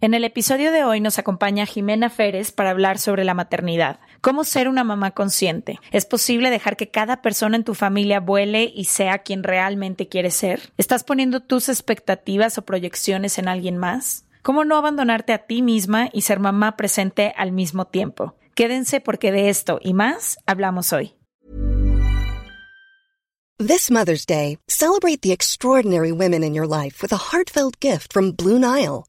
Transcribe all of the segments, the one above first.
En el episodio de hoy nos acompaña Jimena Férez para hablar sobre la maternidad. ¿Cómo ser una mamá consciente? ¿Es posible dejar que cada persona en tu familia vuele y sea quien realmente quiere ser? ¿Estás poniendo tus expectativas o proyecciones en alguien más? ¿Cómo no abandonarte a ti misma y ser mamá presente al mismo tiempo? Quédense porque de esto y más hablamos hoy. This Mother's Day, celebrate the extraordinary women in your life with a heartfelt gift from Blue Nile.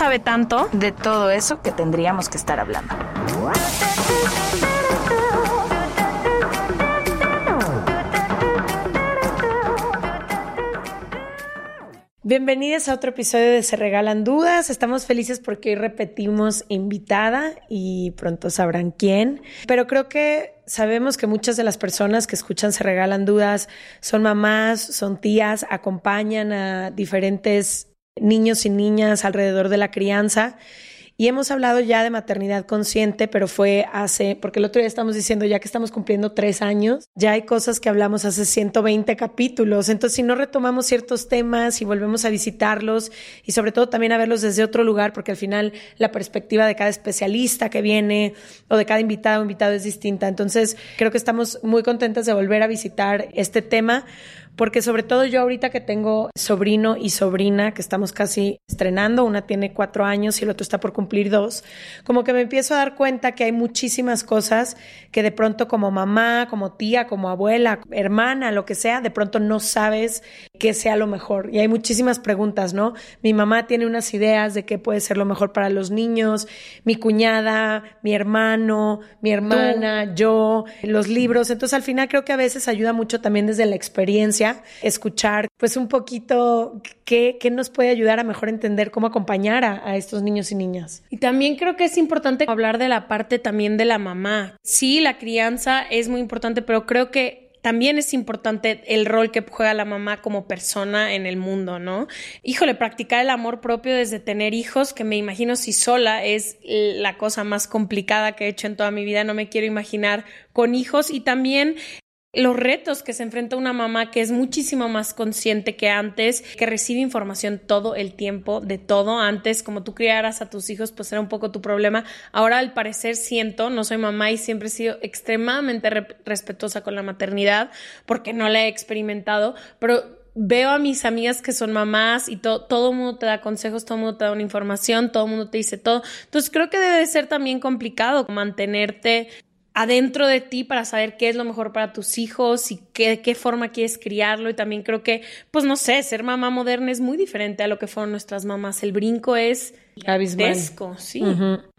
sabe tanto. de todo eso que tendríamos que estar hablando. Bienvenidos a otro episodio de Se Regalan Dudas. Estamos felices porque hoy repetimos invitada y pronto sabrán quién. Pero creo que sabemos que muchas de las personas que escuchan Se Regalan Dudas son mamás, son tías, acompañan a diferentes niños y niñas alrededor de la crianza. Y hemos hablado ya de maternidad consciente, pero fue hace, porque el otro día estamos diciendo, ya que estamos cumpliendo tres años, ya hay cosas que hablamos hace 120 capítulos. Entonces, si no retomamos ciertos temas y volvemos a visitarlos y sobre todo también a verlos desde otro lugar, porque al final la perspectiva de cada especialista que viene o de cada invitado o invitado es distinta. Entonces, creo que estamos muy contentas de volver a visitar este tema porque sobre todo yo ahorita que tengo sobrino y sobrina que estamos casi estrenando, una tiene cuatro años y el otro está por cumplir dos, como que me empiezo a dar cuenta que hay muchísimas cosas que de pronto como mamá, como tía, como abuela, hermana, lo que sea, de pronto no sabes qué sea lo mejor. Y hay muchísimas preguntas, ¿no? Mi mamá tiene unas ideas de qué puede ser lo mejor para los niños, mi cuñada, mi hermano, mi hermana, yo, los libros. Entonces al final creo que a veces ayuda mucho también desde la experiencia escuchar pues un poquito qué, qué nos puede ayudar a mejor entender cómo acompañar a, a estos niños y niñas. Y también creo que es importante hablar de la parte también de la mamá. Sí, la crianza es muy importante, pero creo que también es importante el rol que juega la mamá como persona en el mundo, ¿no? Híjole, practicar el amor propio desde tener hijos, que me imagino si sola es la cosa más complicada que he hecho en toda mi vida, no me quiero imaginar con hijos y también los retos que se enfrenta una mamá que es muchísimo más consciente que antes, que recibe información todo el tiempo, de todo. Antes, como tú criaras a tus hijos, pues era un poco tu problema. Ahora, al parecer, siento, no soy mamá y siempre he sido extremadamente re respetuosa con la maternidad porque no la he experimentado, pero veo a mis amigas que son mamás y to todo el mundo te da consejos, todo el mundo te da una información, todo el mundo te dice todo. Entonces creo que debe de ser también complicado mantenerte adentro de ti para saber qué es lo mejor para tus hijos y qué, de qué forma quieres criarlo. Y también creo que, pues no sé, ser mamá moderna es muy diferente a lo que fueron nuestras mamás. El brinco es gigantesco, sí.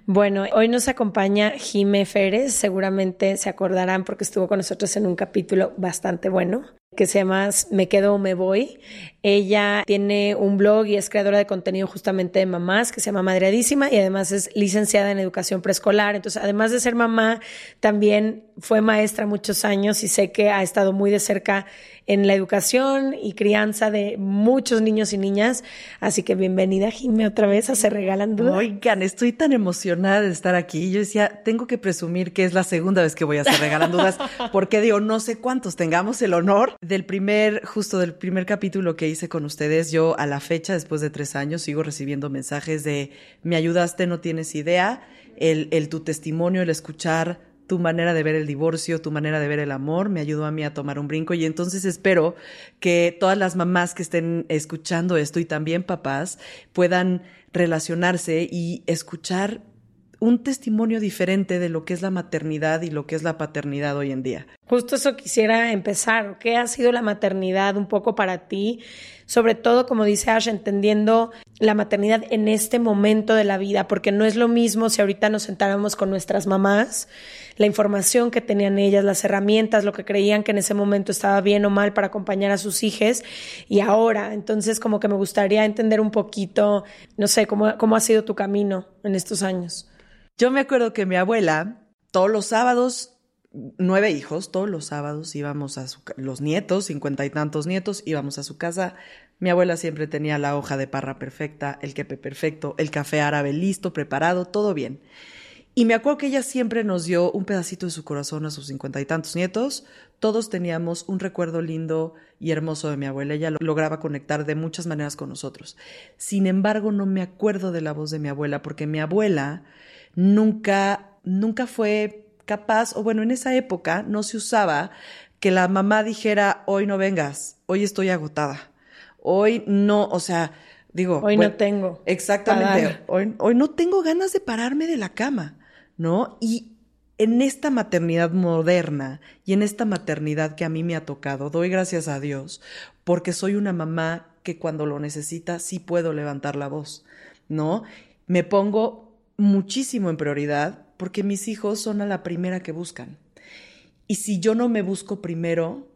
Bueno, hoy nos acompaña Jime Férez, seguramente se acordarán porque estuvo con nosotros en un capítulo bastante bueno. Que se llama Me quedo o me voy. Ella tiene un blog y es creadora de contenido justamente de mamás que se llama Madreadísima y además es licenciada en educación preescolar. Entonces, además de ser mamá, también fue maestra muchos años y sé que ha estado muy de cerca en la educación y crianza de muchos niños y niñas. Así que bienvenida, Jimmy, otra vez a Se Regalan Dudas. Oigan, estoy tan emocionada de estar aquí. Yo decía, tengo que presumir que es la segunda vez que voy a Se Regalan Dudas, porque digo, no sé cuántos tengamos el honor del primer, justo del primer capítulo que hice con ustedes. Yo a la fecha, después de tres años, sigo recibiendo mensajes de, me ayudaste, no tienes idea. El, el tu testimonio, el escuchar tu manera de ver el divorcio, tu manera de ver el amor, me ayudó a mí a tomar un brinco y entonces espero que todas las mamás que estén escuchando esto y también papás puedan relacionarse y escuchar un testimonio diferente de lo que es la maternidad y lo que es la paternidad hoy en día. Justo eso quisiera empezar. ¿Qué ha sido la maternidad un poco para ti? Sobre todo, como dice Ash, entendiendo la maternidad en este momento de la vida, porque no es lo mismo si ahorita nos sentáramos con nuestras mamás la información que tenían ellas, las herramientas, lo que creían que en ese momento estaba bien o mal para acompañar a sus hijos y ahora. Entonces, como que me gustaría entender un poquito, no sé, cómo, cómo ha sido tu camino en estos años. Yo me acuerdo que mi abuela, todos los sábados, nueve hijos, todos los sábados íbamos a su, los nietos, cincuenta y tantos nietos, íbamos a su casa. Mi abuela siempre tenía la hoja de parra perfecta, el quepe perfecto, el café árabe listo, preparado, todo bien. Y me acuerdo que ella siempre nos dio un pedacito de su corazón a sus cincuenta y tantos nietos. Todos teníamos un recuerdo lindo y hermoso de mi abuela. Ella lograba conectar de muchas maneras con nosotros. Sin embargo, no me acuerdo de la voz de mi abuela porque mi abuela nunca, nunca fue capaz, o bueno, en esa época no se usaba que la mamá dijera, hoy no vengas, hoy estoy agotada, hoy no, o sea, digo... Hoy no tengo. Exactamente, hoy, hoy no tengo ganas de pararme de la cama. ¿no? Y en esta maternidad moderna y en esta maternidad que a mí me ha tocado, doy gracias a Dios porque soy una mamá que cuando lo necesita sí puedo levantar la voz, ¿no? Me pongo muchísimo en prioridad porque mis hijos son a la primera que buscan. Y si yo no me busco primero,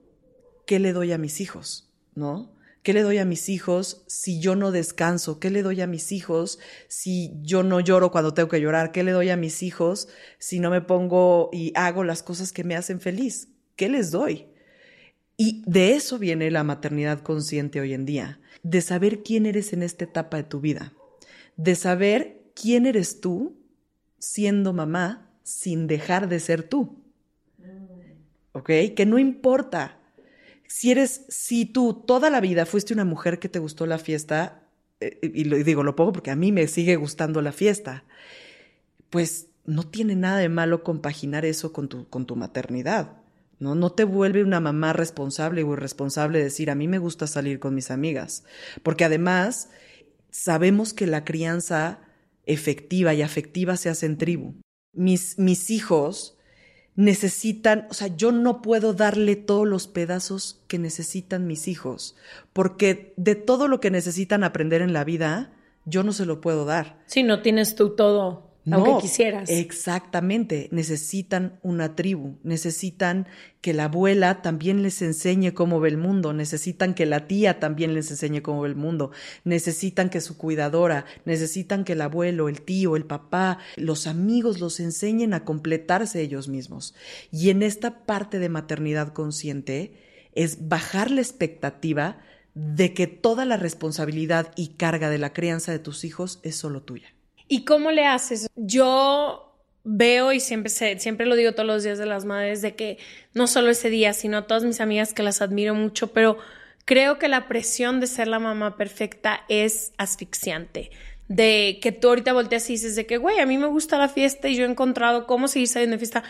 ¿qué le doy a mis hijos? ¿No? ¿Qué le doy a mis hijos si yo no descanso? ¿Qué le doy a mis hijos si yo no lloro cuando tengo que llorar? ¿Qué le doy a mis hijos si no me pongo y hago las cosas que me hacen feliz? ¿Qué les doy? Y de eso viene la maternidad consciente hoy en día, de saber quién eres en esta etapa de tu vida, de saber quién eres tú siendo mamá sin dejar de ser tú. ¿Ok? Que no importa si eres, si tú toda la vida fuiste una mujer que te gustó la fiesta, eh, y lo digo, lo pongo porque a mí me sigue gustando la fiesta, pues no tiene nada de malo compaginar eso con tu, con tu maternidad. ¿no? No te vuelve una mamá responsable o irresponsable decir, a mí me gusta salir con mis amigas. Porque además, sabemos que la crianza efectiva y afectiva se hace en tribu. Mis, mis hijos necesitan, o sea, yo no puedo darle todos los pedazos que necesitan mis hijos, porque de todo lo que necesitan aprender en la vida, yo no se lo puedo dar. Si no tienes tú todo aunque quisieras. Exactamente, necesitan una tribu, necesitan que la abuela también les enseñe cómo ve el mundo, necesitan que la tía también les enseñe cómo ve el mundo, necesitan que su cuidadora, necesitan que el abuelo, el tío, el papá, los amigos los enseñen a completarse ellos mismos. Y en esta parte de maternidad consciente es bajar la expectativa de que toda la responsabilidad y carga de la crianza de tus hijos es solo tuya. ¿Y cómo le haces? Yo veo y siempre, siempre lo digo todos los días de las madres, de que no solo ese día, sino a todas mis amigas que las admiro mucho, pero creo que la presión de ser la mamá perfecta es asfixiante. De que tú ahorita volteas y dices de que, güey, a mí me gusta la fiesta y yo he encontrado cómo seguir saliendo de fiesta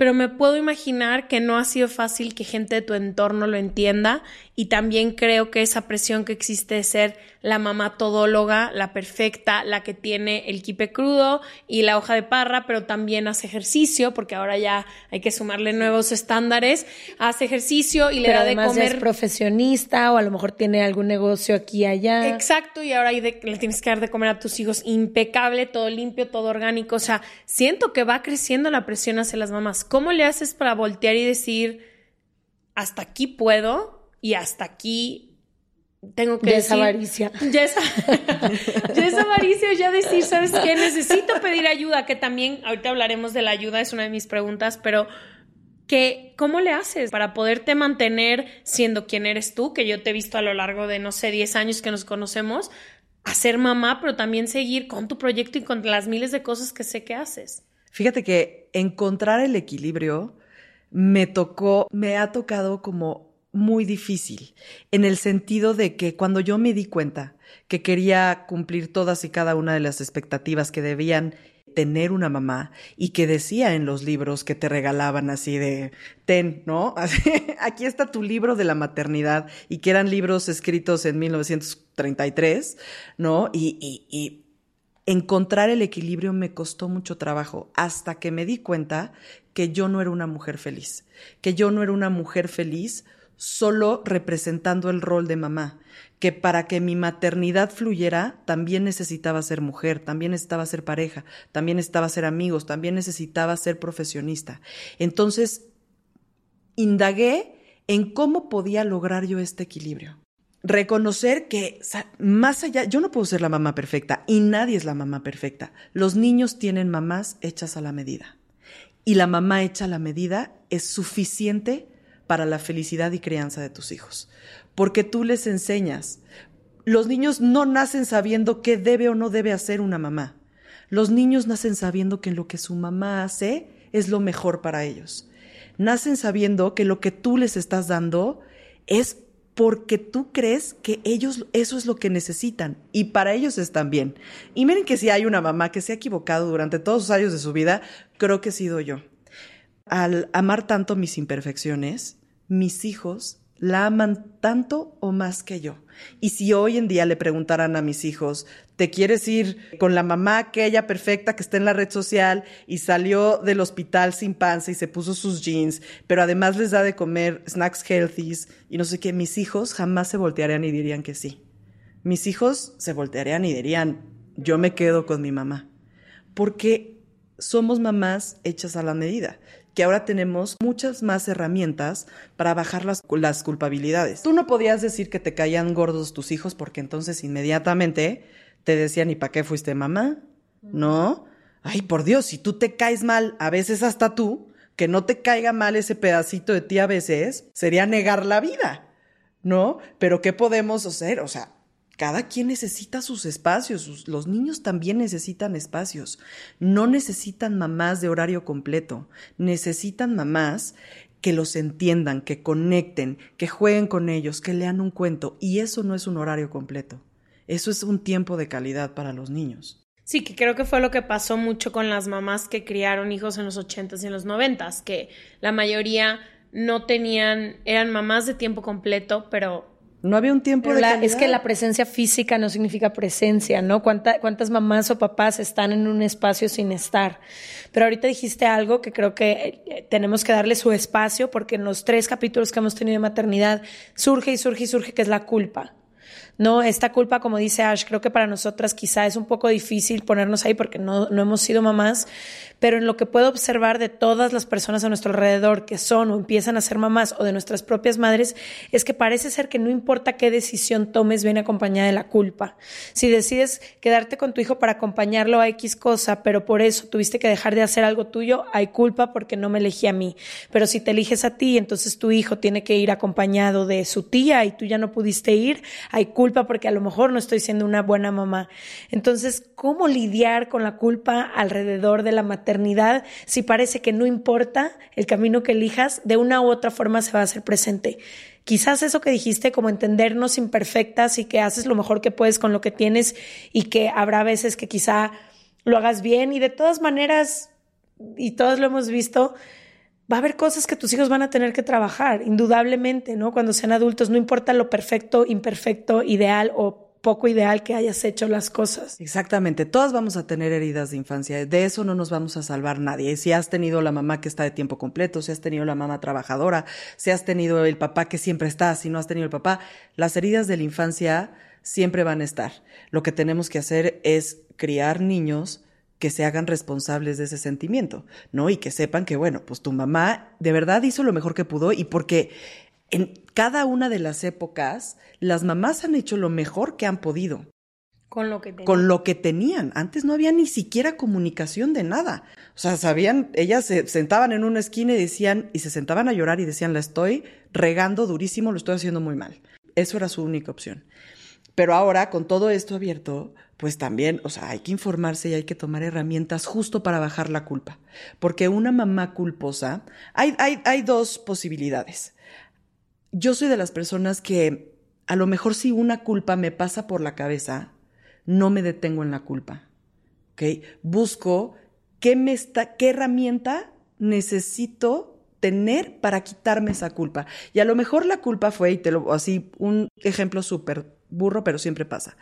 pero me puedo imaginar que no ha sido fácil que gente de tu entorno lo entienda y también creo que esa presión que existe de ser la mamá todóloga, la perfecta, la que tiene el kipe crudo y la hoja de parra, pero también hace ejercicio, porque ahora ya hay que sumarle nuevos estándares, hace ejercicio y le da de comer. es profesionista o a lo mejor tiene algún negocio aquí y allá. Exacto, y ahora le tienes que dar de comer a tus hijos impecable, todo limpio, todo orgánico. O sea, siento que va creciendo la presión hacia las mamás ¿Cómo le haces para voltear y decir, hasta aquí puedo y hasta aquí tengo que Ya decir... es avaricia. Ya es, ya es avaricia, ya decir, ¿sabes qué? Necesito pedir ayuda, que también, ahorita hablaremos de la ayuda, es una de mis preguntas, pero que, ¿cómo le haces para poderte mantener siendo quien eres tú, que yo te he visto a lo largo de, no sé, 10 años que nos conocemos, a ser mamá, pero también seguir con tu proyecto y con las miles de cosas que sé que haces? Fíjate que encontrar el equilibrio me tocó, me ha tocado como muy difícil, en el sentido de que cuando yo me di cuenta que quería cumplir todas y cada una de las expectativas que debían tener una mamá y que decía en los libros que te regalaban así de ten, ¿no? Aquí está tu libro de la maternidad y que eran libros escritos en 1933, ¿no? Y, y, y encontrar el equilibrio me costó mucho trabajo hasta que me di cuenta que yo no era una mujer feliz, que yo no era una mujer feliz solo representando el rol de mamá, que para que mi maternidad fluyera también necesitaba ser mujer, también necesitaba ser pareja, también necesitaba ser amigos, también necesitaba ser profesionista. Entonces, indagué en cómo podía lograr yo este equilibrio. Reconocer que más allá, yo no puedo ser la mamá perfecta y nadie es la mamá perfecta. Los niños tienen mamás hechas a la medida. Y la mamá hecha a la medida es suficiente para la felicidad y crianza de tus hijos. Porque tú les enseñas. Los niños no nacen sabiendo qué debe o no debe hacer una mamá. Los niños nacen sabiendo que lo que su mamá hace es lo mejor para ellos. Nacen sabiendo que lo que tú les estás dando es porque tú crees que ellos eso es lo que necesitan y para ellos están bien. Y miren que si hay una mamá que se ha equivocado durante todos los años de su vida, creo que he sido yo. Al amar tanto mis imperfecciones, mis hijos la aman tanto o más que yo. Y si hoy en día le preguntaran a mis hijos, ¿te quieres ir con la mamá aquella perfecta que está en la red social y salió del hospital sin panza y se puso sus jeans, pero además les da de comer snacks healthies y no sé qué, mis hijos jamás se voltearían y dirían que sí. Mis hijos se voltearían y dirían, yo me quedo con mi mamá. Porque somos mamás hechas a la medida que ahora tenemos muchas más herramientas para bajar las, las, culpabilidades. Tú no podías decir que te caían gordos tus hijos porque entonces inmediatamente te decían, ¿y para qué fuiste mamá? ¿No? Ay, por Dios, si tú te caes mal, a veces hasta tú, que no te caiga mal ese pedacito de ti a veces, sería negar la vida, ¿no? Pero ¿qué podemos hacer? O sea, cada quien necesita sus espacios, los niños también necesitan espacios, no necesitan mamás de horario completo, necesitan mamás que los entiendan, que conecten, que jueguen con ellos, que lean un cuento, y eso no es un horario completo, eso es un tiempo de calidad para los niños. Sí, que creo que fue lo que pasó mucho con las mamás que criaron hijos en los ochentas y en los noventas, que la mayoría no tenían, eran mamás de tiempo completo, pero no había un tiempo de la, calidad. Es que la presencia física no significa presencia, ¿no? ¿Cuánta, ¿Cuántas mamás o papás están en un espacio sin estar? Pero ahorita dijiste algo que creo que tenemos que darle su espacio porque en los tres capítulos que hemos tenido de maternidad surge y surge y surge que es la culpa. No, esta culpa, como dice Ash, creo que para nosotras quizá es un poco difícil ponernos ahí porque no, no hemos sido mamás, pero en lo que puedo observar de todas las personas a nuestro alrededor que son o empiezan a ser mamás o de nuestras propias madres, es que parece ser que no importa qué decisión tomes, viene acompañada de la culpa. Si decides quedarte con tu hijo para acompañarlo a X cosa, pero por eso tuviste que dejar de hacer algo tuyo, hay culpa porque no me elegí a mí. Pero si te eliges a ti, entonces tu hijo tiene que ir acompañado de su tía y tú ya no pudiste ir, hay culpa porque a lo mejor no estoy siendo una buena mamá. Entonces, ¿cómo lidiar con la culpa alrededor de la maternidad? si parece que no importa el camino que elijas, de una u otra forma se va a hacer presente. Quizás eso que dijiste, como entendernos imperfectas y que haces lo mejor que puedes con lo que tienes y que habrá veces que quizá lo hagas bien y de todas maneras, y todos lo hemos visto, va a haber cosas que tus hijos van a tener que trabajar, indudablemente, ¿no? Cuando sean adultos, no importa lo perfecto, imperfecto, ideal o poco ideal que hayas hecho las cosas. Exactamente, todas vamos a tener heridas de infancia, de eso no nos vamos a salvar nadie. Si has tenido la mamá que está de tiempo completo, si has tenido la mamá trabajadora, si has tenido el papá que siempre está, si no has tenido el papá, las heridas de la infancia siempre van a estar. Lo que tenemos que hacer es criar niños que se hagan responsables de ese sentimiento, ¿no? Y que sepan que, bueno, pues tu mamá de verdad hizo lo mejor que pudo y porque en cada una de las épocas, las mamás han hecho lo mejor que han podido. Con lo que tenían. Con lo que tenían. Antes no había ni siquiera comunicación de nada. O sea, sabían, ellas se sentaban en una esquina y decían, y se sentaban a llorar y decían, la estoy regando durísimo, lo estoy haciendo muy mal. Eso era su única opción. Pero ahora, con todo esto abierto, pues también, o sea, hay que informarse y hay que tomar herramientas justo para bajar la culpa. Porque una mamá culposa, hay, hay, hay dos posibilidades. Yo soy de las personas que a lo mejor si una culpa me pasa por la cabeza, no me detengo en la culpa. ¿Ok? Busco qué, me está, qué herramienta necesito tener para quitarme esa culpa. Y a lo mejor la culpa fue, y te lo así, un ejemplo súper burro, pero siempre pasa.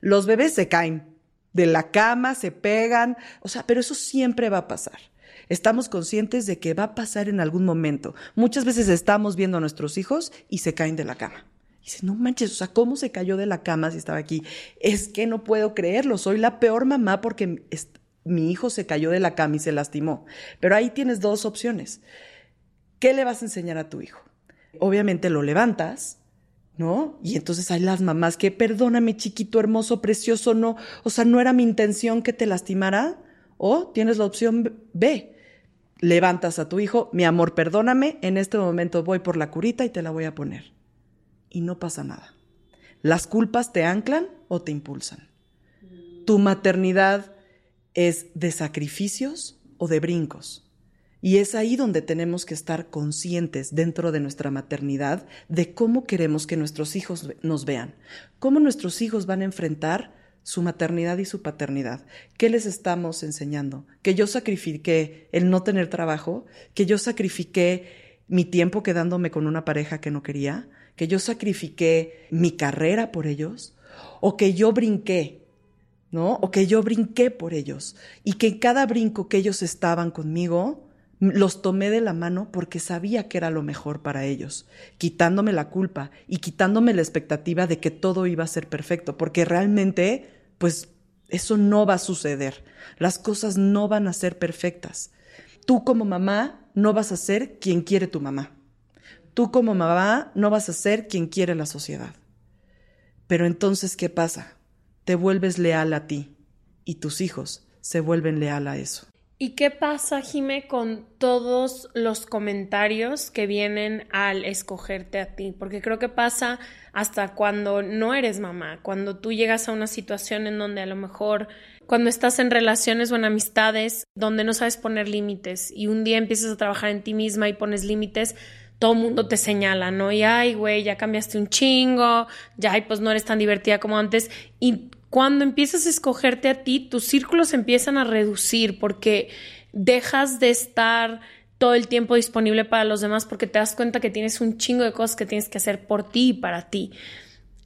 Los bebés se caen de la cama, se pegan, o sea, pero eso siempre va a pasar. Estamos conscientes de que va a pasar en algún momento. Muchas veces estamos viendo a nuestros hijos y se caen de la cama. Dice, no manches, o sea, ¿cómo se cayó de la cama si estaba aquí? Es que no puedo creerlo, soy la peor mamá porque mi hijo se cayó de la cama y se lastimó. Pero ahí tienes dos opciones. ¿Qué le vas a enseñar a tu hijo? Obviamente lo levantas, ¿no? Y entonces hay las mamás que, perdóname, chiquito, hermoso, precioso, no, o sea, no era mi intención que te lastimara. O tienes la opción B. Levantas a tu hijo, mi amor, perdóname, en este momento voy por la curita y te la voy a poner y no pasa nada. Las culpas te anclan o te impulsan. Tu maternidad es de sacrificios o de brincos. Y es ahí donde tenemos que estar conscientes dentro de nuestra maternidad de cómo queremos que nuestros hijos nos vean, cómo nuestros hijos van a enfrentar su maternidad y su paternidad. ¿Qué les estamos enseñando? Que yo sacrifiqué el no tener trabajo, que yo sacrifiqué mi tiempo quedándome con una pareja que no quería, que yo sacrifiqué mi carrera por ellos, o que yo brinqué, ¿no? O que yo brinqué por ellos, y que en cada brinco que ellos estaban conmigo, los tomé de la mano porque sabía que era lo mejor para ellos, quitándome la culpa y quitándome la expectativa de que todo iba a ser perfecto, porque realmente, pues, eso no va a suceder. Las cosas no van a ser perfectas. Tú como mamá no vas a ser quien quiere tu mamá. Tú como mamá no vas a ser quien quiere la sociedad. Pero entonces, ¿qué pasa? Te vuelves leal a ti y tus hijos se vuelven leal a eso. ¿Y qué pasa, Jime, con todos los comentarios que vienen al escogerte a ti? Porque creo que pasa hasta cuando no eres mamá, cuando tú llegas a una situación en donde a lo mejor, cuando estás en relaciones o en amistades donde no sabes poner límites y un día empiezas a trabajar en ti misma y pones límites, todo el mundo te señala, ¿no? Y ay, güey, ya cambiaste un chingo, ya, pues no eres tan divertida como antes. Y cuando empiezas a escogerte a ti, tus círculos empiezan a reducir porque dejas de estar todo el tiempo disponible para los demás porque te das cuenta que tienes un chingo de cosas que tienes que hacer por ti y para ti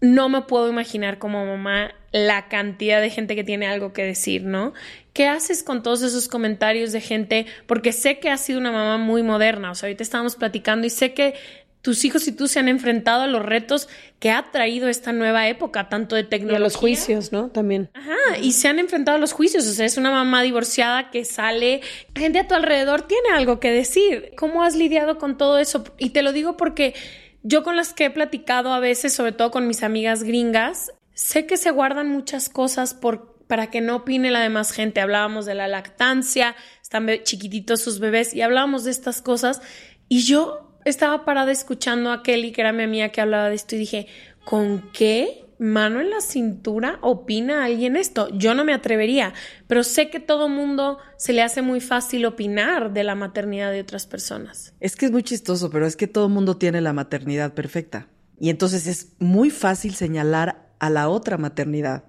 no me puedo imaginar como mamá la cantidad de gente que tiene algo que decir, ¿no? ¿Qué haces con todos esos comentarios de gente? Porque sé que has sido una mamá muy moderna, o sea, ahorita estábamos platicando y sé que tus hijos y tú se han enfrentado a los retos que ha traído esta nueva época, tanto de tecnología. Y a los juicios, ¿no? También. Ajá, y se han enfrentado a los juicios. O sea, es una mamá divorciada que sale, gente a tu alrededor tiene algo que decir. ¿Cómo has lidiado con todo eso? Y te lo digo porque yo con las que he platicado a veces, sobre todo con mis amigas gringas, sé que se guardan muchas cosas por, para que no opine la demás gente. Hablábamos de la lactancia, están chiquititos sus bebés y hablábamos de estas cosas. Y yo estaba parada escuchando a Kelly, que era mi amiga que hablaba de esto, y dije, ¿con qué mano en la cintura opina alguien esto. Yo no me atrevería, pero sé que todo mundo se le hace muy fácil opinar de la maternidad de otras personas. Es que es muy chistoso, pero es que todo mundo tiene la maternidad perfecta. Y entonces es muy fácil señalar a la otra maternidad.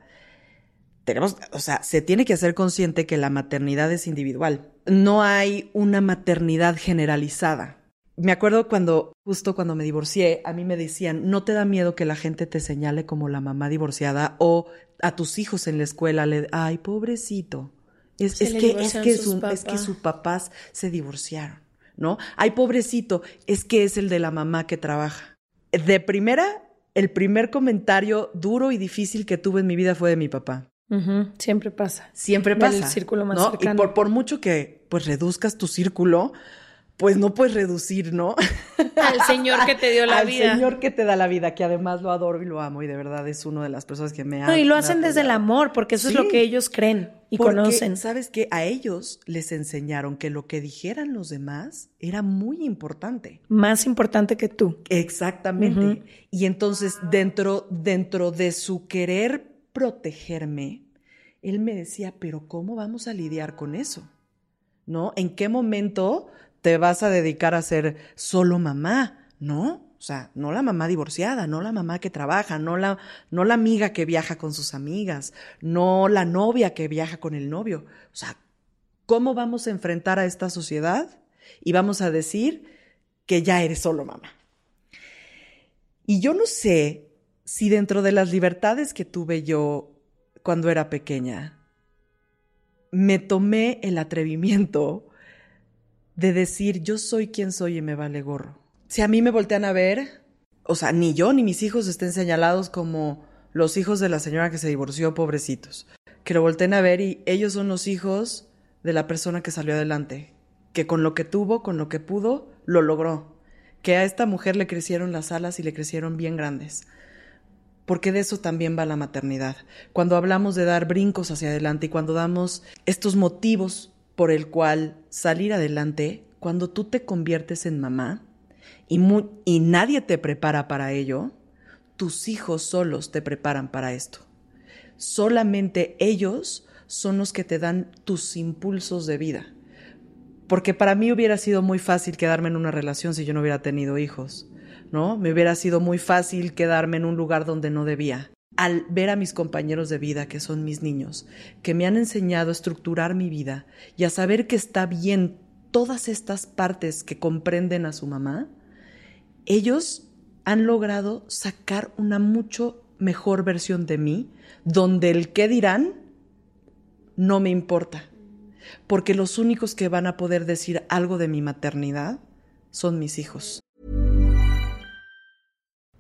Tenemos, o sea, se tiene que hacer consciente que la maternidad es individual. No hay una maternidad generalizada me acuerdo cuando, justo cuando me divorcié, a mí me decían, no te da miedo que la gente te señale como la mamá divorciada o a tus hijos en la escuela le, ay, pobrecito. Es, que, es, que, es que sus papás se divorciaron, ¿no? Ay, pobrecito, es que es el de la mamá que trabaja. De primera, el primer comentario duro y difícil que tuve en mi vida fue de mi papá. Siempre pasa. Siempre pasa. El círculo más cercano. Y por, por mucho que pues reduzcas tu círculo, pues no puedes reducir, ¿no? Al Señor que te dio la Al vida. Señor que te da la vida, que además lo adoro y lo amo y de verdad es una de las personas que me ama. No, y lo hacen desde el amor, porque eso es lo que ellos creen y Porque, conocen. ¿Sabes qué? A ellos les enseñaron que lo que dijeran los demás era muy importante. Más importante que tú. Exactamente. Y entonces, dentro, dentro de su querer protegerme, él me decía, pero ¿cómo vamos a lidiar con eso? ¿No? ¿En qué momento te vas a dedicar a ser solo mamá? ¿No? O sea, no la mamá divorciada, no la mamá que trabaja, no la, no la amiga que viaja con sus amigas, no la novia que viaja con el novio. O sea, ¿cómo vamos a enfrentar a esta sociedad? Y vamos a decir que ya eres solo mamá. Y yo no sé si dentro de las libertades que tuve yo cuando era pequeña, me tomé el atrevimiento de decir yo soy quien soy y me vale gorro. Si a mí me voltean a ver, o sea, ni yo ni mis hijos estén señalados como los hijos de la señora que se divorció, pobrecitos. Que lo volteen a ver y ellos son los hijos de la persona que salió adelante, que con lo que tuvo, con lo que pudo, lo logró. Que a esta mujer le crecieron las alas y le crecieron bien grandes. Porque de eso también va la maternidad. Cuando hablamos de dar brincos hacia adelante y cuando damos estos motivos por el cual salir adelante, cuando tú te conviertes en mamá y, nadie te prepara para ello, tus hijos solos te preparan para esto. Solamente ellos son los que te dan tus impulsos de vida. Porque para mí hubiera sido muy fácil quedarme en una relación si yo no hubiera tenido hijos, ¿no? Me hubiera sido muy fácil quedarme en un lugar donde no debía. Al ver a mis compañeros de vida, que son mis niños, que me han enseñado a estructurar mi vida y a saber que está bien todas estas partes que comprenden a su mamá, ellos han logrado sacar una mucho mejor versión de mí, donde el qué dirán no me importa, porque los únicos que van a poder decir algo de mi maternidad son mis hijos.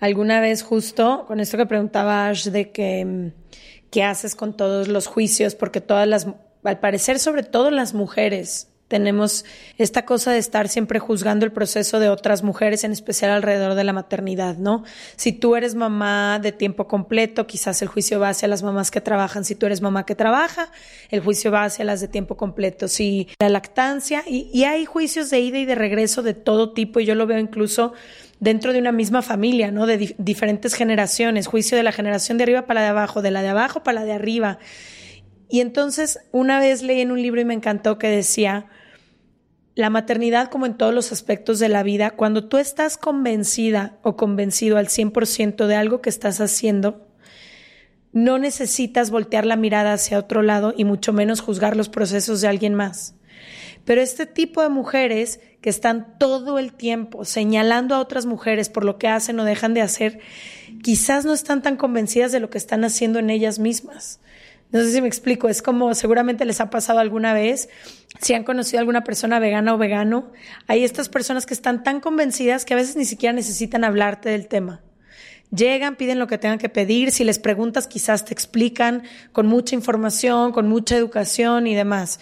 Alguna vez justo con esto que preguntaba Ash de que qué haces con todos los juicios, porque todas las, al parecer sobre todo las mujeres, tenemos esta cosa de estar siempre juzgando el proceso de otras mujeres, en especial alrededor de la maternidad, ¿no? Si tú eres mamá de tiempo completo, quizás el juicio va hacia las mamás que trabajan. Si tú eres mamá que trabaja, el juicio va hacia las de tiempo completo. Si la lactancia, y, y hay juicios de ida y de regreso de todo tipo, y yo lo veo incluso dentro de una misma familia, ¿no? De diferentes generaciones, juicio de la generación de arriba para la de abajo, de la de abajo para la de arriba. Y entonces una vez leí en un libro y me encantó que decía, la maternidad como en todos los aspectos de la vida, cuando tú estás convencida o convencido al 100% de algo que estás haciendo, no necesitas voltear la mirada hacia otro lado y mucho menos juzgar los procesos de alguien más. Pero este tipo de mujeres que están todo el tiempo señalando a otras mujeres por lo que hacen o dejan de hacer, quizás no están tan convencidas de lo que están haciendo en ellas mismas. No sé si me explico, es como seguramente les ha pasado alguna vez, si han conocido a alguna persona vegana o vegano, hay estas personas que están tan convencidas que a veces ni siquiera necesitan hablarte del tema. Llegan, piden lo que tengan que pedir, si les preguntas quizás te explican con mucha información, con mucha educación y demás.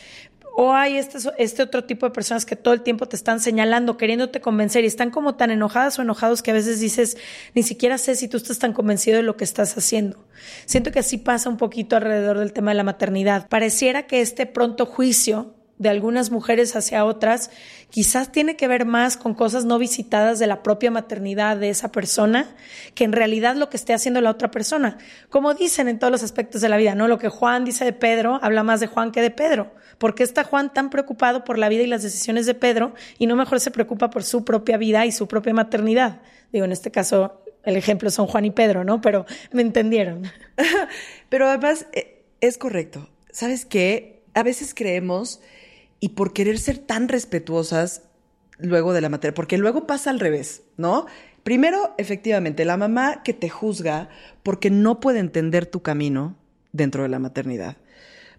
O hay este, este otro tipo de personas que todo el tiempo te están señalando, queriéndote convencer y están como tan enojadas o enojados que a veces dices, ni siquiera sé si tú estás tan convencido de lo que estás haciendo. Siento que así pasa un poquito alrededor del tema de la maternidad. Pareciera que este pronto juicio de algunas mujeres hacia otras, quizás tiene que ver más con cosas no visitadas de la propia maternidad de esa persona, que en realidad lo que esté haciendo la otra persona. Como dicen en todos los aspectos de la vida, ¿no? Lo que Juan dice de Pedro habla más de Juan que de Pedro. ¿Por qué está Juan tan preocupado por la vida y las decisiones de Pedro y no mejor se preocupa por su propia vida y su propia maternidad? Digo, en este caso, el ejemplo son Juan y Pedro, ¿no? Pero me entendieron. Pero además, eh, es correcto. ¿Sabes qué? A veces creemos y por querer ser tan respetuosas luego de la materia, porque luego pasa al revés, ¿no? Primero, efectivamente, la mamá que te juzga porque no puede entender tu camino dentro de la maternidad,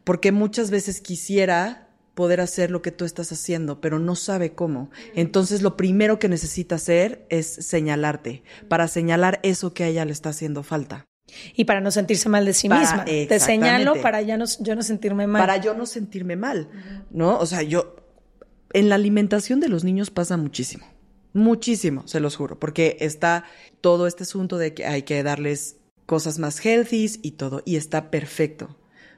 porque muchas veces quisiera poder hacer lo que tú estás haciendo, pero no sabe cómo. Entonces, lo primero que necesita hacer es señalarte, para señalar eso que a ella le está haciendo falta. Y para no sentirse mal de sí misma. Te señalo para ya no, yo no sentirme mal. Para yo no sentirme mal, ¿no? O sea, yo, en la alimentación de los niños pasa muchísimo, muchísimo, se los juro, porque está todo este asunto de que hay que darles cosas más healthy y todo, y está perfecto.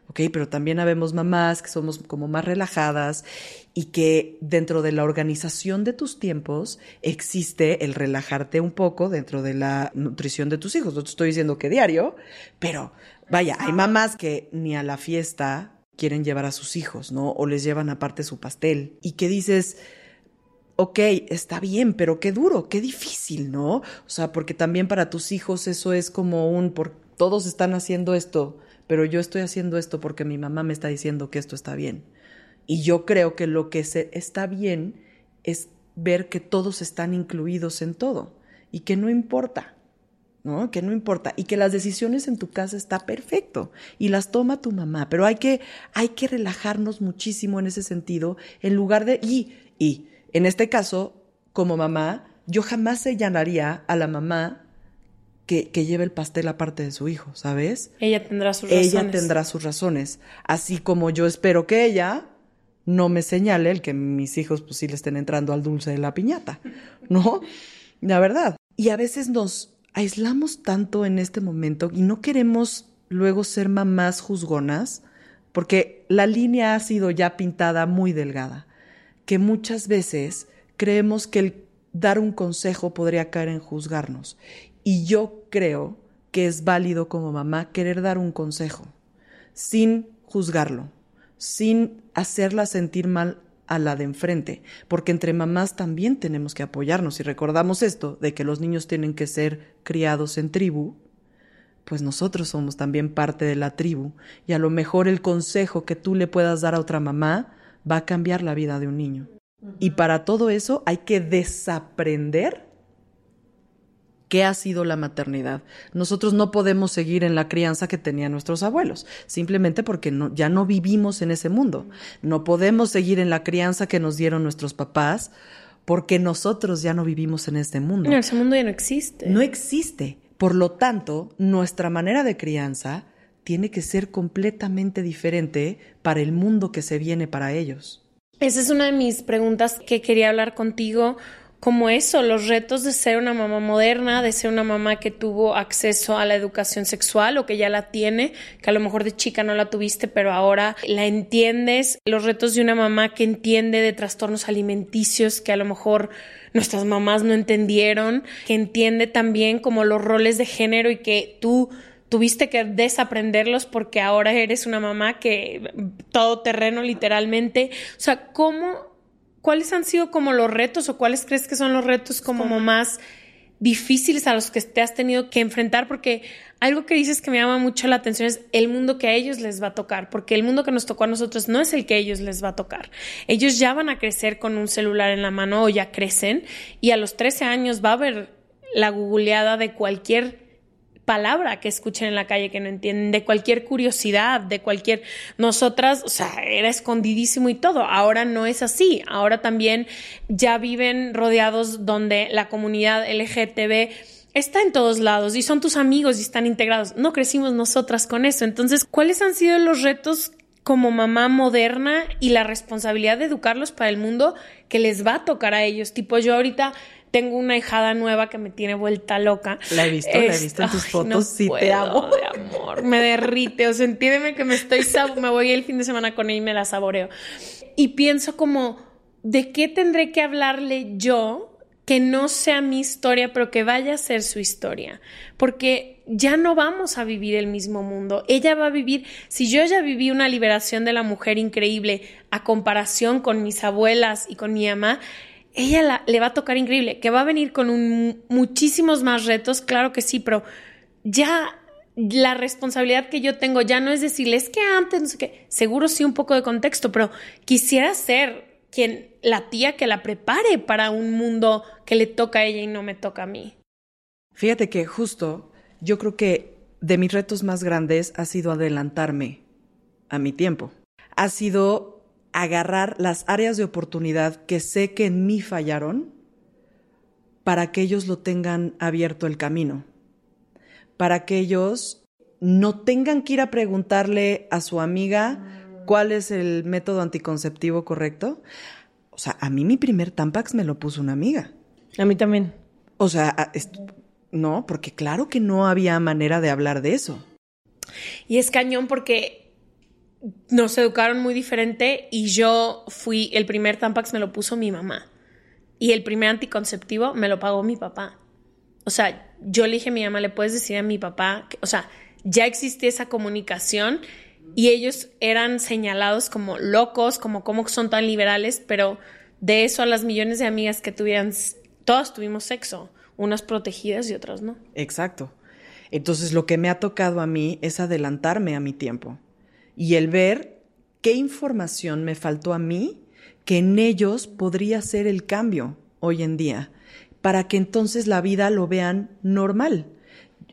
¿Ok? Pero también habemos mamás que somos como más relajadas y que dentro de la organización de tus tiempos existe el relajarte un poco dentro de la nutrición de tus hijos. No te estoy diciendo que diario, pero vaya, hay mamás que ni a la fiesta quieren llevar a sus hijos, ¿no? O les llevan aparte su pastel y que dices, ok, está bien, pero qué duro, qué difícil, ¿no? O sea, porque también para tus hijos eso es como un, por, todos están haciendo esto, pero yo estoy haciendo esto porque mi mamá me está diciendo que esto está bien. Y yo creo que lo que se, está bien es ver que todos están incluidos en todo y que no importa, ¿no? Que no importa y que las decisiones en tu casa está perfecto y las toma tu mamá, pero hay que hay que relajarnos muchísimo en ese sentido en lugar de y y en este caso como mamá yo jamás señalaría a la mamá que, que lleve el pastel aparte de su hijo, ¿sabes? Ella tendrá sus razones. Ella tendrá sus razones. Así como yo espero que ella no me señale el que mis hijos pues sí le estén entrando al dulce de la piñata, ¿no? La verdad. Y a veces nos aislamos tanto en este momento y no queremos luego ser mamás juzgonas, porque la línea ha sido ya pintada muy delgada, que muchas veces creemos que el dar un consejo podría caer en juzgarnos. Y yo creo que es válido como mamá querer dar un consejo, sin juzgarlo, sin hacerla sentir mal a la de enfrente, porque entre mamás también tenemos que apoyarnos y recordamos esto de que los niños tienen que ser criados en tribu, pues nosotros somos también parte de la tribu y a lo mejor el consejo que tú le puedas dar a otra mamá va a cambiar la vida de un niño. Y para todo eso hay que desaprender ¿Qué ha sido la maternidad? Nosotros no podemos seguir en la crianza que tenían nuestros abuelos, simplemente porque no, ya no vivimos en ese mundo. No podemos seguir en la crianza que nos dieron nuestros papás porque nosotros ya no vivimos en este mundo. No, ese mundo ya no existe. No existe. Por lo tanto, nuestra manera de crianza tiene que ser completamente diferente para el mundo que se viene para ellos. Esa es una de mis preguntas que quería hablar contigo como eso, los retos de ser una mamá moderna, de ser una mamá que tuvo acceso a la educación sexual o que ya la tiene, que a lo mejor de chica no la tuviste, pero ahora la entiendes, los retos de una mamá que entiende de trastornos alimenticios que a lo mejor nuestras mamás no entendieron, que entiende también como los roles de género y que tú tuviste que desaprenderlos porque ahora eres una mamá que todo terreno literalmente, o sea, ¿cómo ¿cuáles han sido como los retos o cuáles crees que son los retos como más difíciles a los que te has tenido que enfrentar? Porque algo que dices que me llama mucho la atención es el mundo que a ellos les va a tocar, porque el mundo que nos tocó a nosotros no es el que a ellos les va a tocar. Ellos ya van a crecer con un celular en la mano o ya crecen y a los 13 años va a haber la googleada de cualquier palabra que escuchen en la calle que no entienden, de cualquier curiosidad, de cualquier... Nosotras, o sea, era escondidísimo y todo. Ahora no es así. Ahora también ya viven rodeados donde la comunidad LGTB está en todos lados y son tus amigos y están integrados. No crecimos nosotras con eso. Entonces, ¿cuáles han sido los retos como mamá moderna y la responsabilidad de educarlos para el mundo que les va a tocar a ellos? Tipo, yo ahorita tengo una hijada nueva que me tiene vuelta loca. La he visto, la he visto en tus fotos. sí, te amo. De amor, me derrite. O sea, entiéndeme que me estoy. Me voy el fin de semana con ella y me la saboreo. Y pienso como, ¿de qué tendré que hablarle yo que no sea mi historia, pero que vaya a ser su historia? Porque ya no vamos a vivir el mismo mundo. Ella va a vivir, si yo ya viví una liberación de la mujer increíble a comparación con mis abuelas y con mi mamá, ella le va a tocar increíble, que va a venir con muchísimos más retos, claro que sí, pero ya la responsabilidad que yo tengo ya no es decirles que antes, no sé qué, seguro sí un poco de contexto, pero quisiera ser quien, la tía que la prepare para un mundo que le toca a ella y no me toca a mí. Fíjate que justo yo creo que de mis retos más grandes ha sido adelantarme a mi tiempo. Ha sido agarrar las áreas de oportunidad que sé que en mí fallaron para que ellos lo tengan abierto el camino, para que ellos no tengan que ir a preguntarle a su amiga cuál es el método anticonceptivo correcto. O sea, a mí mi primer Tampax me lo puso una amiga. A mí también. O sea, no, porque claro que no había manera de hablar de eso. Y es cañón porque nos educaron muy diferente y yo fui, el primer Tampax me lo puso mi mamá y el primer anticonceptivo me lo pagó mi papá. O sea, yo le dije a mi mamá, le puedes decir a mi papá, que, o sea, ya existe esa comunicación y ellos eran señalados como locos, como cómo son tan liberales, pero de eso a las millones de amigas que tuvieran, todas tuvimos sexo, unas protegidas y otras no. Exacto. Entonces lo que me ha tocado a mí es adelantarme a mi tiempo y el ver qué información me faltó a mí que en ellos podría ser el cambio hoy en día, para que entonces la vida lo vean normal.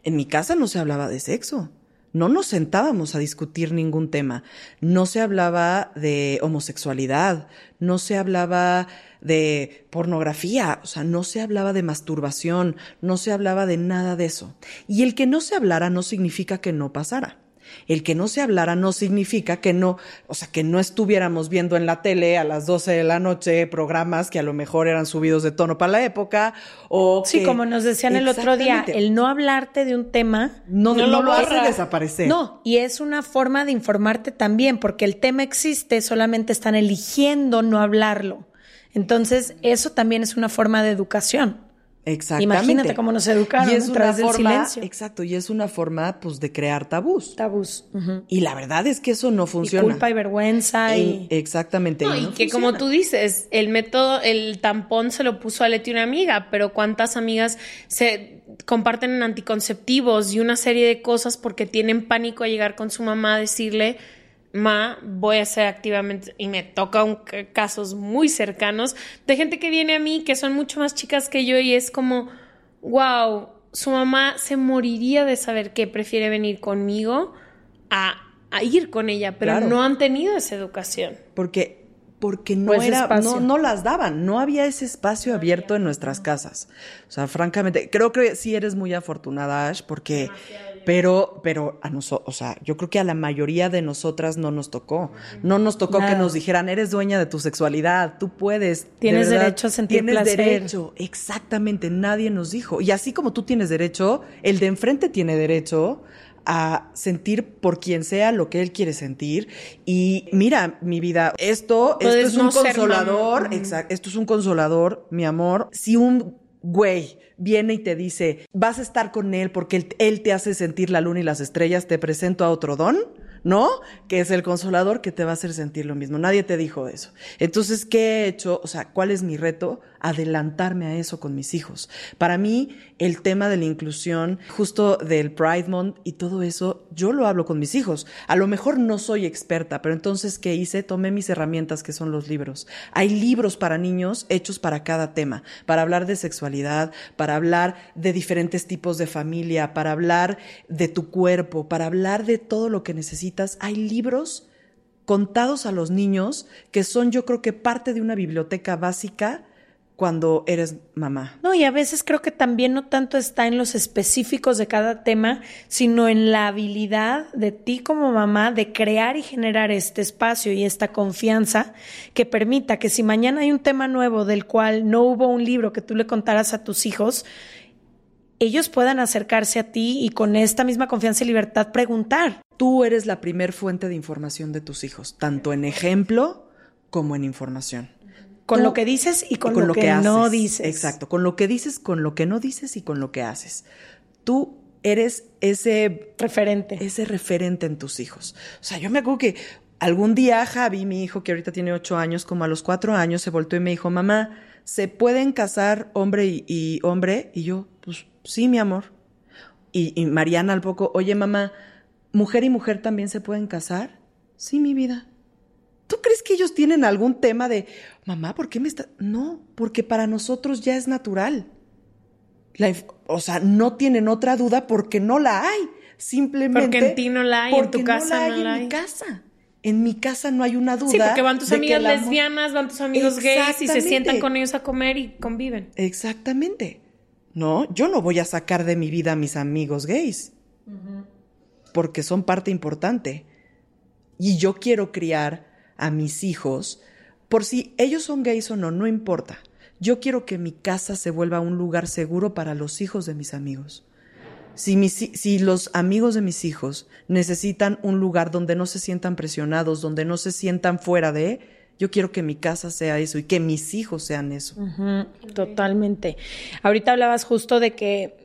En mi casa no se hablaba de sexo, no nos sentábamos a discutir ningún tema, no se hablaba de homosexualidad, no se hablaba de pornografía, o sea, no se hablaba de masturbación, no se hablaba de nada de eso. Y el que no se hablara no significa que no pasara. El que no se hablara no significa que no, o sea, que no estuviéramos viendo en la tele a las 12 de la noche programas que a lo mejor eran subidos de tono para la época o Sí, como nos decían el otro día, el no hablarte de un tema no, no, lo, hace desaparecer. No, y es una forma de informarte también, porque el tema existe, solamente están eligiendo no hablarlo. Entonces, eso también es una forma de educación. Exactamente. Imagínate cómo nos educaron y es una forma, silencio. Exacto, y es una forma pues de crear tabús. Tabús. Y la verdad es que eso no funciona. Y culpa y vergüenza y, exactamente. y, que como tú dices, el método, el tampón se lo puso a Leti una amiga, pero cuántas amigas se comparten anticonceptivos y una serie de cosas porque tienen pánico a llegar con su mamá a decirle ma, voy a ser activamente, y me toca casos muy cercanos de gente que viene a mí que son mucho más chicas que yo y es como, wow, su mamá se moriría de saber que prefiere venir conmigo a, a ir con ella, pero Claro. no han tenido esa educación. Porque, porque no, era, no, no las daban, no había ese espacio abierto en nuestras casas. O sea, francamente, creo que sí eres muy afortunada, Ash, porque, pero, pero a nosotros, o sea, yo creo que a la mayoría de nosotras no nos tocó. No nos tocó que nos dijeran, eres dueña de tu sexualidad, tú puedes. de Tienes verdad, derecho a sentir tienes placer. derecho, exactamente, nadie nos dijo. Y así como tú tienes derecho, el de enfrente tiene derecho a sentir por quien sea lo que él quiere sentir. Y mira, mi vida, esto, es un no consolador, exacto, esto es un consolador, mi amor. Si un güey viene y te dice, vas a estar con él porque él, te hace sentir la luna y las estrellas, te presento a otro don, ¿no? Que es el consolador que te va a hacer sentir lo mismo. Nadie te dijo eso. Entonces, ¿qué he hecho? O sea, ¿cuál es mi reto? Adelantarme a eso con mis hijos. Para mí, el tema de la inclusión, justo del Pride Month y todo eso, yo lo hablo con mis hijos. A lo mejor no soy experta, pero entonces, ¿qué hice? Tomé mis herramientas que son los libros. Hay libros para niños hechos para cada tema, para hablar de sexualidad, para hablar de diferentes tipos de familia, para hablar de tu cuerpo, para hablar de todo lo que necesitas. Hay libros contados a los niños que son yo creo que parte de una biblioteca básica cuando eres mamá. No, y a veces creo que también no tanto está en los específicos de cada tema, sino en la habilidad de ti como mamá de crear y generar este espacio y esta confianza que permita que si mañana hay un tema nuevo del cual no hubo un libro que tú le contaras a tus hijos, ellos puedan acercarse a ti y con esta misma confianza y libertad preguntar. Tú eres la primer fuente de información de tus hijos, tanto en ejemplo como en información. Con Tú- lo que dices y con, lo, que, no haces. dices. Exacto, con lo que dices, con lo que no dices y con lo que haces. Tú eres ese Referente. ese referente en tus hijos. O sea, yo me acuerdo que algún día Javi, mi hijo que ahorita tiene ocho años, como a los cuatro años, se volteó y me dijo, mamá, ¿se pueden casar hombre y, y hombre? Y yo, pues sí, mi amor. Y, y Mariana al poco, oye, mamá, ¿mujer y mujer también se pueden casar? Sí, mi vida. ¿Tú crees que ellos tienen algún tema de, mamá, ¿por qué me está...? No, porque para nosotros ya es natural. La o sea, no tienen otra duda porque no la hay. Simplemente. Porque en ti no la hay, en tu casa la no hay la en hay. mi casa. En mi casa no hay una duda. Sí, porque van tus amigas lesbianas, van tus amigos gays y se sientan con ellos a comer y conviven. Exactamente. No, yo no voy a sacar de mi vida a mis amigos gays. Porque son parte importante. Y yo quiero criar a mis hijos, por si ellos son gays o no, no importa. Yo quiero que mi casa se vuelva un lugar seguro para los hijos de mis amigos. Si, mis si los amigos de mis hijos necesitan un lugar donde no se sientan presionados, donde no se sientan fuera de, yo quiero que mi casa sea eso y que mis hijos sean eso. Totalmente. Ahorita hablabas justo de que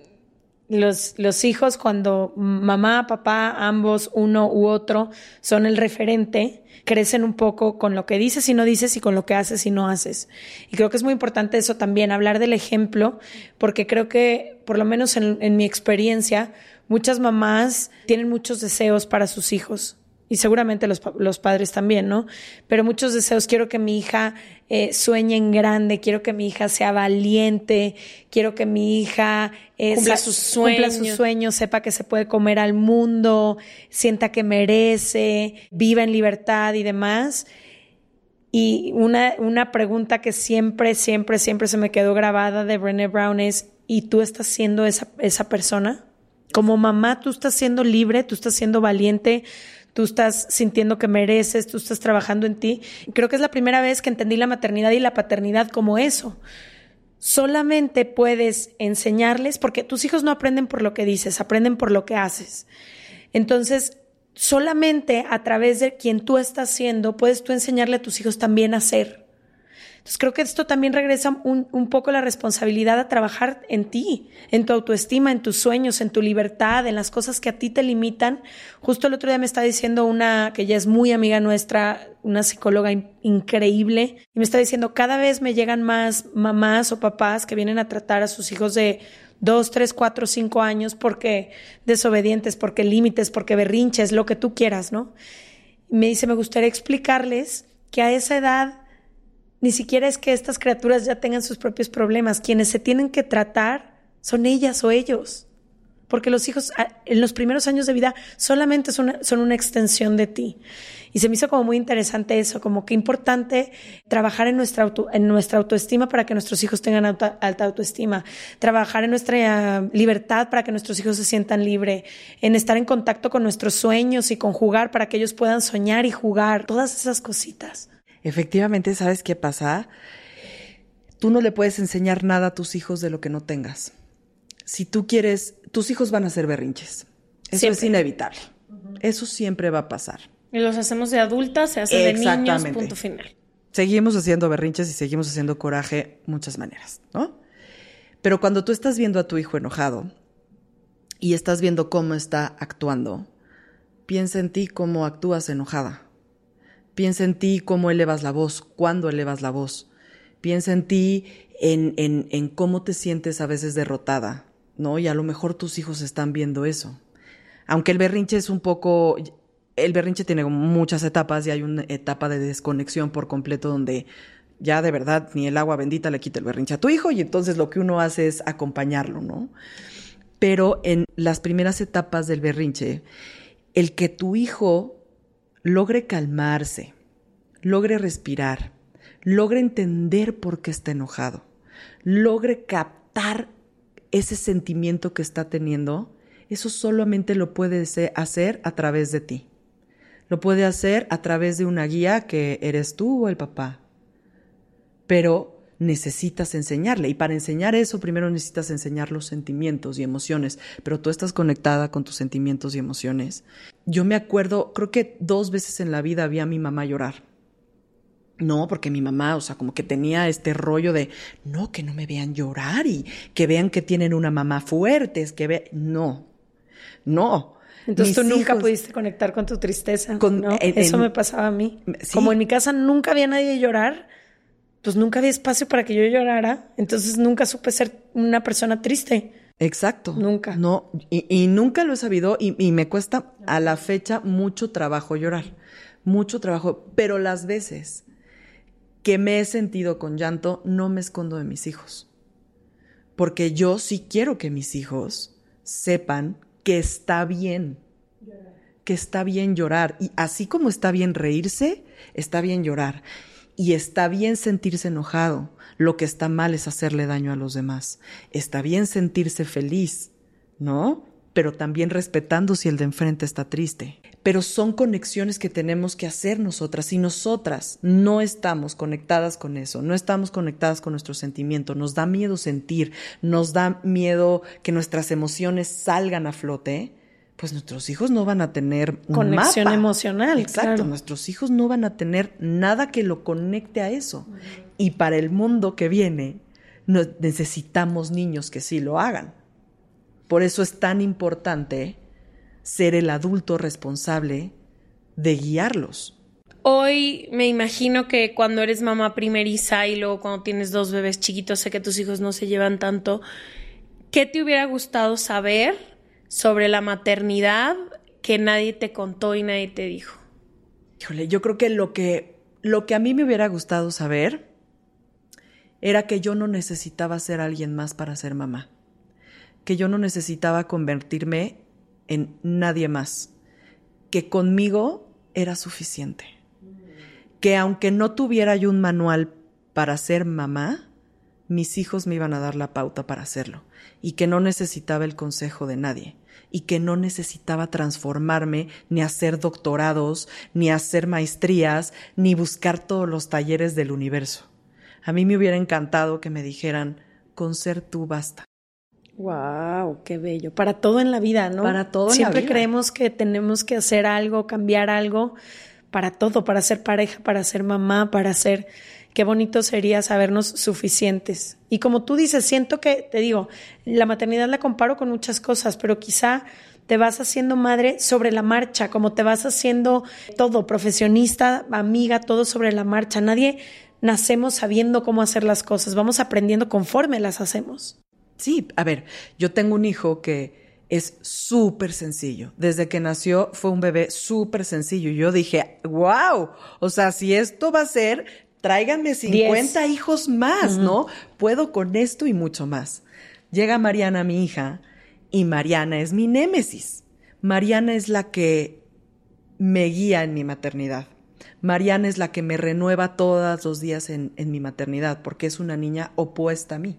los, los hijos, cuando mamá, papá, ambos, uno u otro, son el referente, crecen un poco con lo que dices y no dices y con lo que haces y no haces. Y creo que es muy importante eso también, hablar del ejemplo, porque creo que, por lo menos en, en mi experiencia, muchas mamás tienen muchos deseos para sus hijos y seguramente los, los padres también, ¿no? Pero muchos deseos, quiero que mi hija eh, sueñe en grande, quiero que mi hija sea valiente, quiero que mi hija eh, Cumpla sus cumpla sus sueños. sueños, sepa que se puede comer al mundo, sienta que merece, viva en libertad y demás. Y una, una pregunta que siempre, siempre, siempre se me quedó grabada de Brené Brown es, ¿y tú estás siendo esa, esa persona? Como mamá, tú estás siendo libre, tú estás siendo valiente, tú estás sintiendo que mereces, tú estás trabajando en ti. Creo que es la primera vez que entendí la maternidad y la paternidad como eso. Solamente puedes enseñarles, porque tus hijos no aprenden por lo que dices, aprenden por lo que haces. Entonces, solamente a través de quien tú estás siendo, puedes tú enseñarle a tus hijos también a ser. Entonces creo que esto también regresa un, un, poco la responsabilidad a trabajar en ti, en tu autoestima, en tus sueños, en tu libertad, en las cosas que a ti te limitan. Justo el otro día me está diciendo una que ya es muy amiga nuestra, una psicóloga in increíble, y me está diciendo, cada vez me llegan más mamás o papás que vienen a tratar a sus hijos de dos, tres, cuatro, cinco años porque desobedientes, porque límites, porque berrinches, lo que tú quieras, ¿no? Me dice, me gustaría explicarles que a esa edad ni siquiera es que estas criaturas ya tengan sus propios problemas. Quienes se tienen que tratar son ellas o ellos. Porque los hijos en los primeros años de vida solamente son una, extensión de ti. Y se me hizo como muy interesante eso, como que importante trabajar en nuestra, en nuestra autoestima para que nuestros hijos tengan alta, autoestima, trabajar en nuestra eh, libertad para que nuestros hijos se sientan libres, en estar en contacto con nuestros sueños y con jugar para que ellos puedan soñar y jugar, todas esas cositas. Efectivamente, ¿sabes qué pasa? Tú no le puedes enseñar nada a tus hijos de lo que no tengas si tú quieres, tus hijos van a ser berrinches. Eso es inevitable. Eso siempre va a pasar. Y los hacemos de adultas, se hacen de niños, punto final. Seguimos haciendo berrinches y seguimos haciendo coraje muchas maneras, ¿no? Pero cuando tú estás viendo a tu hijo enojado y estás viendo cómo está actuando, piensa en ti cómo actúas enojada. Piensa en ti cómo elevas la voz, cuándo elevas la voz. Piensa en ti en, en, en cómo te sientes a veces derrotada, ¿no? Y a lo mejor tus hijos están viendo eso. Aunque el berrinche es un poco, el berrinche tiene muchas etapas y hay una etapa de desconexión por completo donde ya de verdad ni el agua bendita le quita el berrinche a tu hijo y entonces lo que uno hace es acompañarlo, ¿no? Pero en las primeras etapas del berrinche, el que tu hijo logre calmarse, logre respirar, logre entender por qué está enojado, logre captar ese sentimiento que está teniendo, eso solamente lo puede hacer a través de ti. Lo puede hacer a través de una guía que eres tú o el papá. Pero necesitas enseñarle. Y para enseñar eso, primero necesitas enseñar los sentimientos y emociones. Pero tú estás conectada con tus sentimientos y emociones. Yo me acuerdo, creo que dos veces en la vida vi a mi mamá llorar. No, porque mi mamá, o sea, como que tenía este rollo de, no, que no me vean llorar y que vean que tienen una mamá fuerte, es que ve, no, no. Entonces tú nunca pudiste conectar con tu tristeza, con, ¿no? Eso me pasaba a mí. Como en mi casa nunca había nadie llorar, pues nunca había espacio para que yo llorara, entonces nunca supe ser una persona triste. Exacto. Nunca. No, y, nunca lo he sabido y, y me cuesta a la fecha mucho trabajo llorar, mucho trabajo, pero las veces que me he sentido con llanto, no me escondo de mis hijos. Porque yo sí quiero que mis hijos sepan que está bien, que está bien llorar. Y así como está bien reírse, está bien llorar. Y está bien sentirse enojado. Lo que está mal es hacerle daño a los demás. Está bien sentirse feliz, ¿no? Pero también respetando si el de enfrente está triste pero son conexiones que tenemos que hacer nosotras y nosotras no estamos conectadas con eso, no estamos conectadas con nuestro sentimiento, nos da miedo sentir, nos da miedo que nuestras emociones salgan a flote, pues nuestros hijos no van a tener conexión emocional. Exacto, nuestros hijos no van a tener nada que lo conecte a eso. Y para el mundo que viene, necesitamos niños que sí lo hagan. Por eso es tan importante ser el adulto responsable de guiarlos. Hoy me imagino que cuando eres mamá primeriza y luego cuando tienes dos bebés chiquitos, sé que tus hijos no se llevan tanto. ¿Qué te hubiera gustado saber sobre la maternidad que nadie te contó y nadie te dijo? Yo creo que lo que lo que a mí me hubiera gustado saber era que yo no necesitaba ser alguien más para ser mamá. Que yo no necesitaba convertirme en nadie más, que conmigo era suficiente, que aunque no tuviera yo un manual para ser mamá, mis hijos me iban a dar la pauta para hacerlo, y que no necesitaba el consejo de nadie, y que no necesitaba transformarme, ni hacer doctorados, ni hacer maestrías, ni buscar todos los talleres del universo. A mí me hubiera encantado que me dijeran, con ser tú basta. Wow, qué bello. Para todo en la vida, ¿no? Para todo en la vida. Siempre creemos que tenemos que hacer algo, cambiar algo, para todo, para ser pareja, para ser mamá, para ser. Qué bonito sería sabernos suficientes. Y como tú dices, siento que, te digo, la maternidad la comparo con muchas cosas, pero quizá te vas haciendo madre sobre la marcha, como te vas haciendo todo, profesionista, amiga, todo sobre la marcha. Nadie nacemos sabiendo cómo hacer las cosas, vamos aprendiendo conforme las hacemos. Sí, a ver, yo tengo un hijo que es súper sencillo. Desde que nació fue un bebé súper sencillo. Yo dije, wow, o sea, si esto va a ser, tráiganme 50 hijos más, ¿no? Puedo con esto y mucho más. Llega Mariana, mi hija, y Mariana es mi némesis. Mariana es la que me guía en mi maternidad. Mariana es la que me renueva todos los días en, en mi maternidad, porque es una niña opuesta a mí.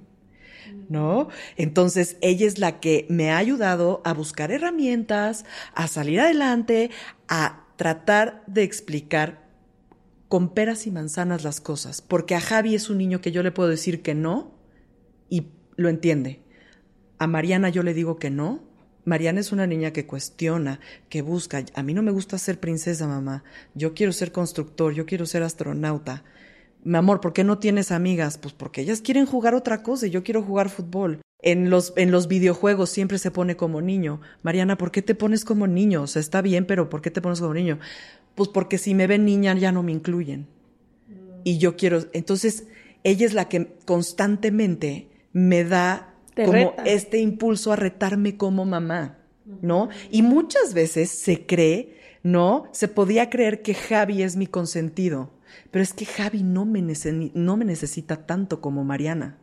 ¿no? Entonces, ella es la que me ha ayudado a buscar herramientas, a salir adelante, a tratar de explicar con peras y manzanas las cosas, porque a Javi es un niño que yo le puedo decir que no y lo entiende. A Mariana yo le digo que no. Mariana es una niña que cuestiona, que busca. A mí no me gusta ser princesa, mamá. Yo quiero ser constructor, yo quiero ser astronauta mi amor, ¿por qué no tienes amigas? Pues porque ellas quieren jugar otra cosa y yo quiero jugar fútbol. En los, en los videojuegos siempre se pone como niño. Mariana, ¿por qué te pones como niño? O sea, está bien, pero ¿por qué te pones como niño? Pues porque si me ven niña ya no me incluyen. Y yo quiero, entonces ella es la que constantemente me da como este impulso a retarme como mamá, ¿no? Y muchas veces se cree, ¿no? Se podía creer que Javi es mi consentido pero es que Javi no me, no me necesita tanto como Mariana.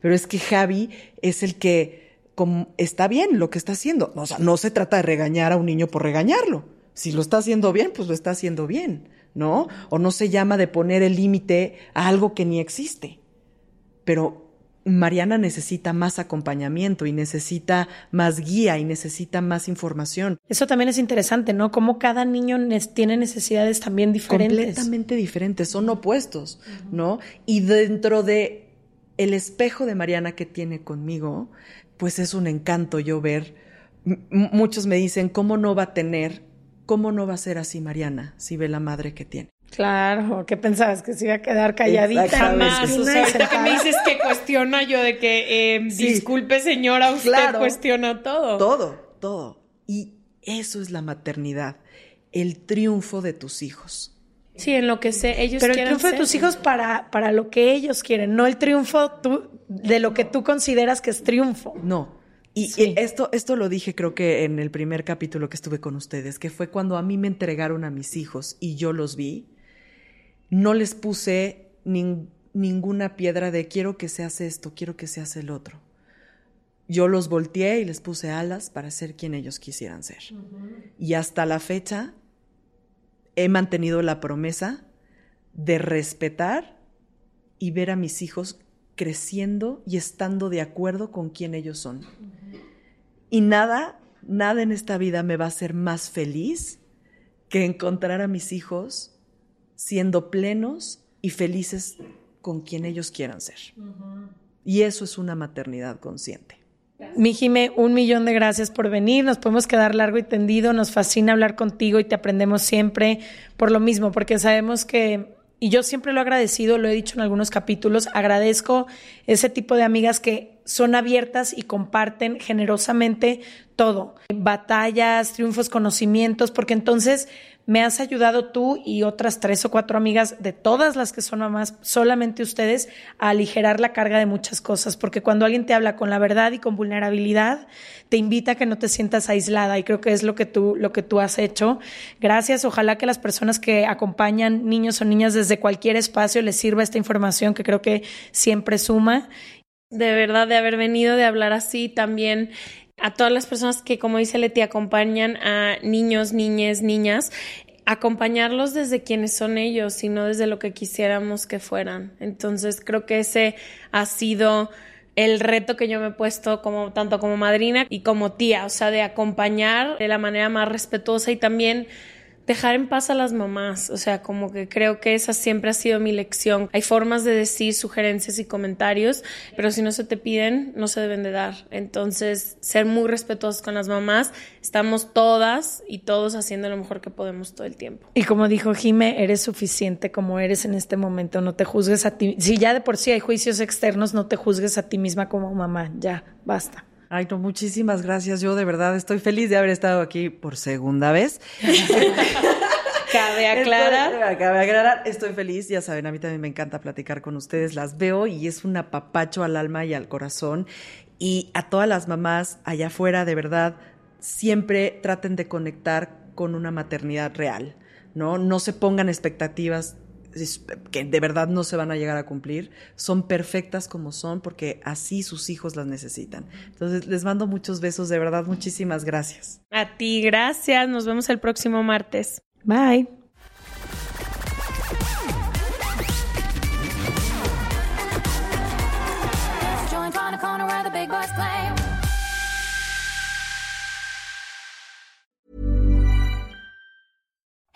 Pero es que Javi es el que como, está bien lo que está haciendo. O sea, no se trata de regañar a un niño por regañarlo. Si lo está haciendo bien, pues lo está haciendo bien, ¿no? O no se llama de poner el límite a algo que ni existe. Pero Mariana necesita más acompañamiento y necesita más guía y necesita más información. Eso también es interesante, ¿no? Como cada niño tiene necesidades también diferentes. Completamente diferentes, son opuestos, ¿no? Y dentro de el espejo de Mariana que tiene conmigo, pues es un encanto yo ver. muchos me dicen, ¿cómo no va a tener, cómo no va a ser así Mariana si ve la madre que tiene? Claro, ¿qué pensabas? ¿Que se iba a quedar calladita? Jamás. O sea, que me dices que cuestiona yo de que, eh, disculpe señora, usted cuestiona todo. Todo, todo. Y eso es la maternidad, el triunfo de tus hijos. Sí, en lo que sé, ellos Pero el triunfo de tus hijos para, para lo que ellos quieren, no el triunfo tú, de lo que tú consideras que es triunfo. No. Y esto, esto lo dije creo que en el primer capítulo que estuve con ustedes, que fue cuando a mí me entregaron a mis hijos y yo los vi no les puse ninguna piedra de quiero que se hace esto, quiero que se hace el otro. Yo los volteé y les puse alas para ser quien ellos quisieran ser. Y hasta la fecha he mantenido la promesa de respetar y ver a mis hijos creciendo y estando de acuerdo con quien ellos son. Y nada, nada en esta vida me va a hacer más feliz que encontrar a mis hijos siendo plenos y felices con quien ellos quieran ser. Y eso es una maternidad consciente. Mi Jime, un millón de gracias por venir. Nos podemos quedar largo y tendido. Nos fascina hablar contigo y te aprendemos siempre por lo mismo, porque sabemos que, y yo siempre lo he agradecido, lo he dicho en algunos capítulos, agradezco ese tipo de amigas que son abiertas y comparten generosamente todo, batallas, triunfos, conocimientos, porque entonces me has ayudado tú y otras tres o cuatro amigas de todas las que son mamás, solamente ustedes, a aligerar la carga de muchas cosas, porque cuando alguien te habla con la verdad y con vulnerabilidad, te invita a que no te sientas aislada y creo que es lo que tú, lo que tú has hecho. Gracias, ojalá que las personas que acompañan niños o niñas desde cualquier espacio les sirva esta información que creo que siempre suma. De verdad, de haber venido, de hablar así también a todas las personas que, como dice Leti, acompañan a niños, niñas, niñas, acompañarlos desde quienes son ellos y no desde lo que quisiéramos que fueran. Entonces creo que ese ha sido el reto que yo me he puesto como tanto como madrina y como tía, o sea, de acompañar de la manera más respetuosa y también dejar en paz a las mamás, o sea, como que creo que esa siempre ha sido mi lección. Hay formas de decir sugerencias y comentarios, pero si no se te piden, no se deben de dar. Entonces, ser muy respetuosos con las mamás, estamos todas y todos haciendo lo mejor que podemos todo el tiempo. Y como dijo Jime, eres suficiente como eres en este momento, no te juzgues a ti. Si ya de por sí hay juicios externos, no te juzgues a ti misma como mamá, ya, basta. Ay, no, muchísimas gracias. Yo de verdad estoy feliz de haber estado aquí por segunda vez. Cabe aclarar. cabe aclarar, estoy feliz, ya saben, a mí también me encanta platicar con ustedes, las veo y es un apapacho al alma y al corazón. Y a todas las mamás allá afuera, de verdad, siempre traten de conectar con una maternidad real, ¿no? No se pongan expectativas que de verdad no se van a llegar a cumplir, son perfectas como son porque así sus hijos las necesitan. Entonces les mando muchos besos, de verdad, muchísimas gracias. A ti, gracias. Nos vemos el próximo martes. Bye.